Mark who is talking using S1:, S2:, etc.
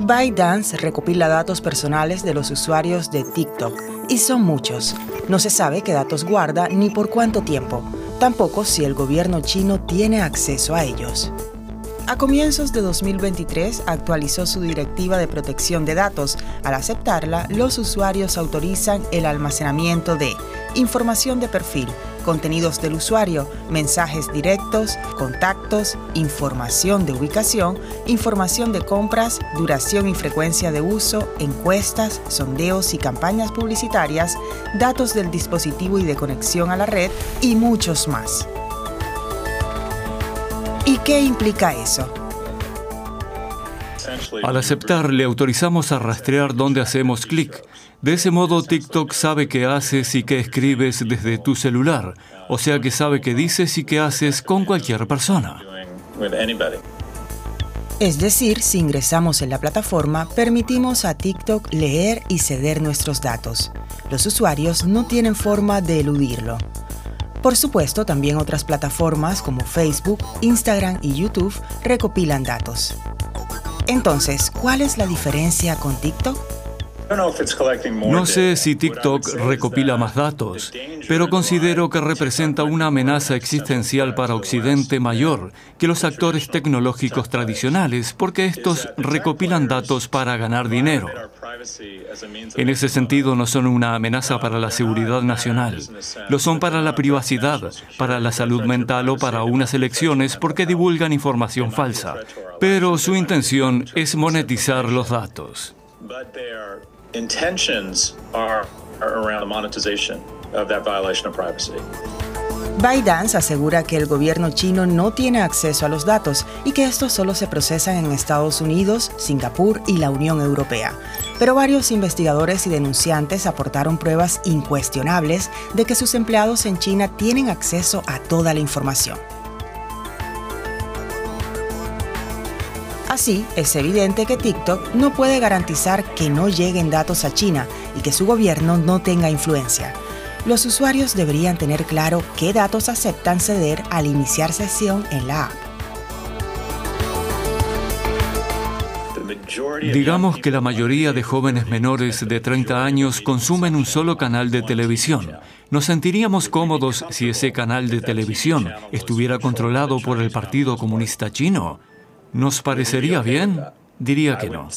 S1: ByteDance recopila datos personales de los usuarios de TikTok y son muchos. No se sabe qué datos guarda ni por cuánto tiempo, tampoco si el gobierno chino tiene acceso a ellos. A comienzos de 2023 actualizó su directiva de protección de datos. Al aceptarla, los usuarios autorizan el almacenamiento de información de perfil, contenidos del usuario, mensajes directos, contactos, información de ubicación, información de compras, duración y frecuencia de uso, encuestas, sondeos y campañas publicitarias, datos del dispositivo y de conexión a la red y muchos más. ¿Y qué implica eso?
S2: Al aceptar, le autorizamos a rastrear dónde hacemos clic. De ese modo, TikTok sabe qué haces y qué escribes desde tu celular, o sea que sabe qué dices y qué haces con cualquier persona.
S1: Es decir, si ingresamos en la plataforma, permitimos a TikTok leer y ceder nuestros datos. Los usuarios no tienen forma de eludirlo. Por supuesto, también otras plataformas como Facebook, Instagram y YouTube recopilan datos. Entonces, ¿cuál es la diferencia con TikTok?
S2: No sé si TikTok recopila más datos, pero considero que representa una amenaza existencial para Occidente mayor que los actores tecnológicos tradicionales, porque estos recopilan datos para ganar dinero. En ese sentido, no son una amenaza para la seguridad nacional, lo son para la privacidad, para la salud mental o para unas elecciones porque divulgan información falsa. Pero su intención es monetizar los datos
S1: around monetization of that violation of privacy. ByteDance asegura que el gobierno chino no tiene acceso a los datos y que estos solo se procesan en Estados Unidos, Singapur y la Unión Europea. Pero varios investigadores y denunciantes aportaron pruebas incuestionables de que sus empleados en China tienen acceso a toda la información. Así, es evidente que TikTok no puede garantizar que no lleguen datos a China y que su gobierno no tenga influencia. Los usuarios deberían tener claro qué datos aceptan ceder al iniciar sesión en la app.
S2: Digamos que la mayoría de jóvenes menores de 30 años consumen un solo canal de televisión. ¿Nos sentiríamos cómodos si ese canal de televisión estuviera controlado por el Partido Comunista Chino? ¿Nos parecería bien? Diría que no.